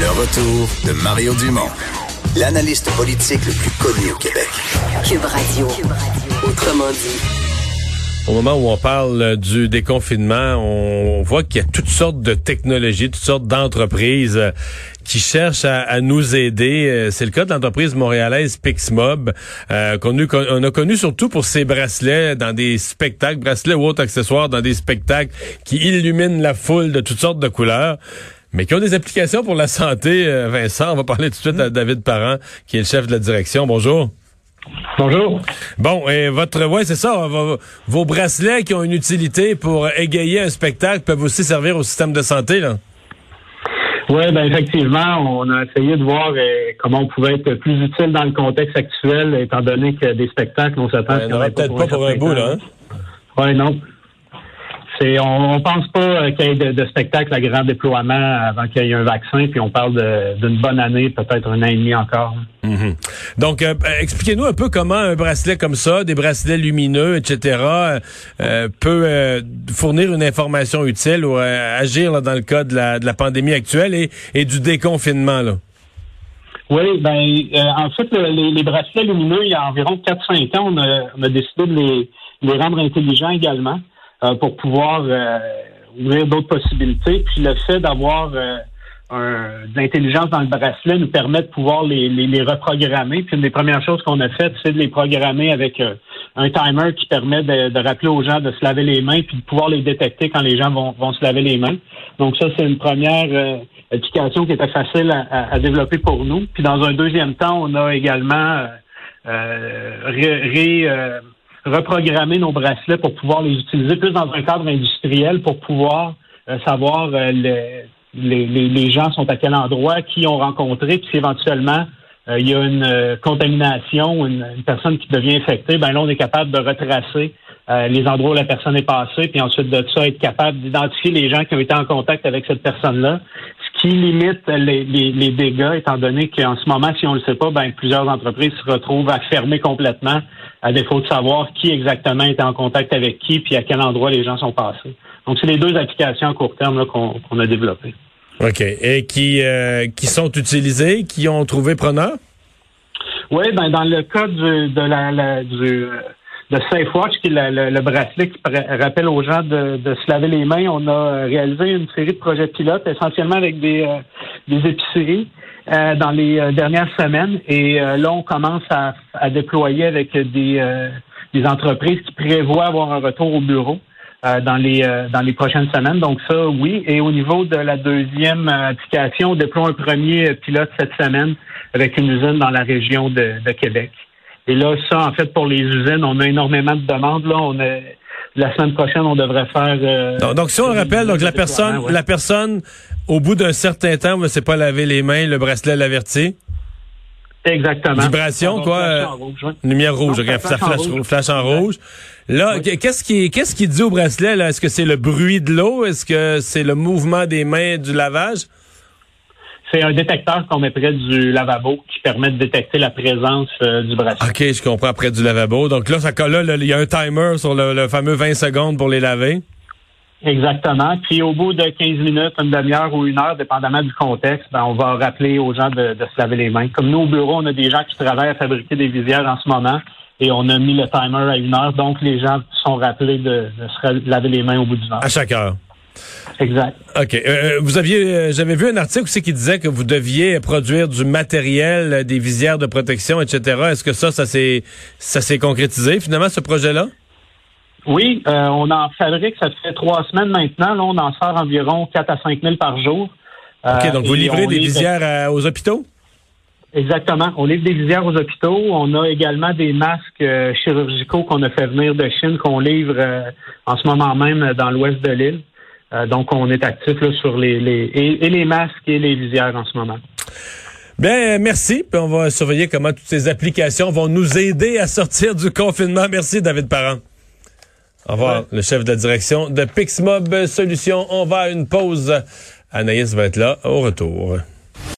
Le retour de Mario Dumont, l'analyste politique le plus connu au Québec. Cube Radio. Autrement dit. Au moment où on parle du déconfinement, on voit qu'il y a toutes sortes de technologies, toutes sortes d'entreprises euh, qui cherchent à, nous aider. Euh, c'est le cas de l'entreprise montréalaise Pixmob, euh, qu'on on a connu surtout pour ses bracelets dans des spectacles, bracelets ou autres accessoires dans des spectacles qui illuminent la foule de toutes sortes de couleurs mais qui ont des applications pour la santé. Vincent, on va parler tout de suite à David Parent, qui est le chef de la direction. Bonjour. Bonjour. Bon, et votre, ouais, c'est ça. Vos, bracelets qui ont une utilité pour égayer un spectacle peuvent aussi servir au système de santé, là. Oui, ben effectivement, on a essayé de voir euh, comment on pouvait être plus utile dans le contexte actuel, étant donné que des spectacles, on s'attend. Ouais, il peut-être pas pour un bout, là. Hein? Oui, non on, ne pense pas euh, qu'il y ait de, spectacle à grand déploiement avant qu'il y ait un vaccin, puis on parle d'une bonne année, peut-être un an et demi encore. Mhm. Donc, euh, expliquez-nous un peu comment un bracelet comme ça, des bracelets lumineux, etc., euh, peut fournir une information utile ou agir dans le cas de la, pandémie actuelle et, du déconfinement. Là? Oui, ben en fait, les, bracelets lumineux, il y a environ 4-5 ans, on a, décidé de les rendre intelligents également. Euh, pour pouvoir euh, ouvrir d'autres possibilités. Puis le fait d'avoir euh, l'intelligence dans le bracelet nous permet de pouvoir les, les, les reprogrammer. Puis une des premières choses qu'on a faites, c'est de les programmer avec un timer qui permet de, de, rappeler aux gens de se laver les mains puis de pouvoir les détecter quand les gens vont, vont se laver les mains. Donc ça, c'est une première application qui était facile à, à, développer pour nous. Puis dans un deuxième temps, on a également euh, ré, reprogrammer nos bracelets pour pouvoir les utiliser plus dans un cadre industriel pour pouvoir euh, savoir euh, les, les, les, gens sont à quel endroit, qui ont rencontré, puis éventuellement euh, il y a une contamination, une, une, personne qui devient infectée, ben là on est capable de retracer les endroits où la personne est passée, puis ensuite de ça être capable d'identifier les gens qui ont été en contact avec cette personne-là, qui limite les, les, les dégâts, étant donné qu'en ce moment, si on ne le sait pas, ben plusieurs entreprises se retrouvent à fermer complètement à défaut de savoir qui exactement était en contact avec qui puis à quel endroit les gens sont passés. Donc, c'est les deux applications à court terme qu'on a développées. OK. Et qui, euh, qui sont utilisées, qui ont trouvé preneur? Oui, ben dans le cas du, de la, du de SafeWatch, qui est le, bracelet qui rappelle aux gens de, de, se laver les mains, on a réalisé une série de projets pilotes, essentiellement avec des, euh, des épiceries. Euh, dans les euh, dernières semaines. Et euh, là, on commence à, déployer avec des, des entreprises qui prévoient avoir un retour au bureau. dans les dans les prochaines semaines. Donc ça, oui. Et au niveau de la deuxième application, on déploie un premier pilote cette semaine avec une usine dans la région de, de Québec. Et là, ça, en fait, pour les usines, on a énormément de demandes. Là, on a la semaine prochaine, on devrait faire. Euh, donc, si on le rappelle, donc la personne, la personne, au bout d'un certain temps, ne sait pas laver les mains, le bracelet l'avertit? Exactement. Vibration, quoi? Euh, lumière rouge. ça flash, en rouge. Là, qu'est-ce qui, qu'est-ce qui dit au bracelet là? Est-ce que c'est le bruit de l'eau? Est-ce que c'est le mouvement des mains du lavage? C'est un détecteur qu'on met près du lavabo qui permet de détecter la présence euh, du bracelet. OK, je comprends, près du lavabo. Donc là, ça là, il y a un timer sur le, fameux 20 secondes pour les laver. Exactement. Puis au bout de 15 minutes, une demi-heure ou une heure, dépendamment du contexte, ben, on va rappeler aux gens de, se laver les mains. Comme nous, au bureau, on a des gens qui travaillent à fabriquer des visières en ce moment et on a mis le timer à une heure. Donc, les gens sont rappelés de, se laver les mains au bout d'une heure. À chaque heure. Exact. OK. Euh, euh, vous aviez, euh, j'avais vu un article aussi qui disait que vous deviez produire du matériel, des visières de protection, etc. Est-ce que ça, ça s'est, ça s'est concrétisé finalement ce projet-là? Oui, on en fabrique, ça fait trois semaines maintenant. Là, on en sort environ 4 à 5 000 par jour. OK, donc vous livrez des visières aux hôpitaux? Exactement. On livre des visières aux hôpitaux. On a également des masques chirurgicaux qu'on a fait venir de Chine, qu'on livre en ce moment même dans l'ouest de l'île. Euh, donc, on est actif sur les, et, les masques et les visières en ce moment. Bien, merci. Puis on va surveiller comment toutes ces applications vont nous aider à sortir du confinement. Merci, David Parent. Au revoir, le chef de la direction de Pixmob Solutions. On va à une pause. Anaïs va être là au retour.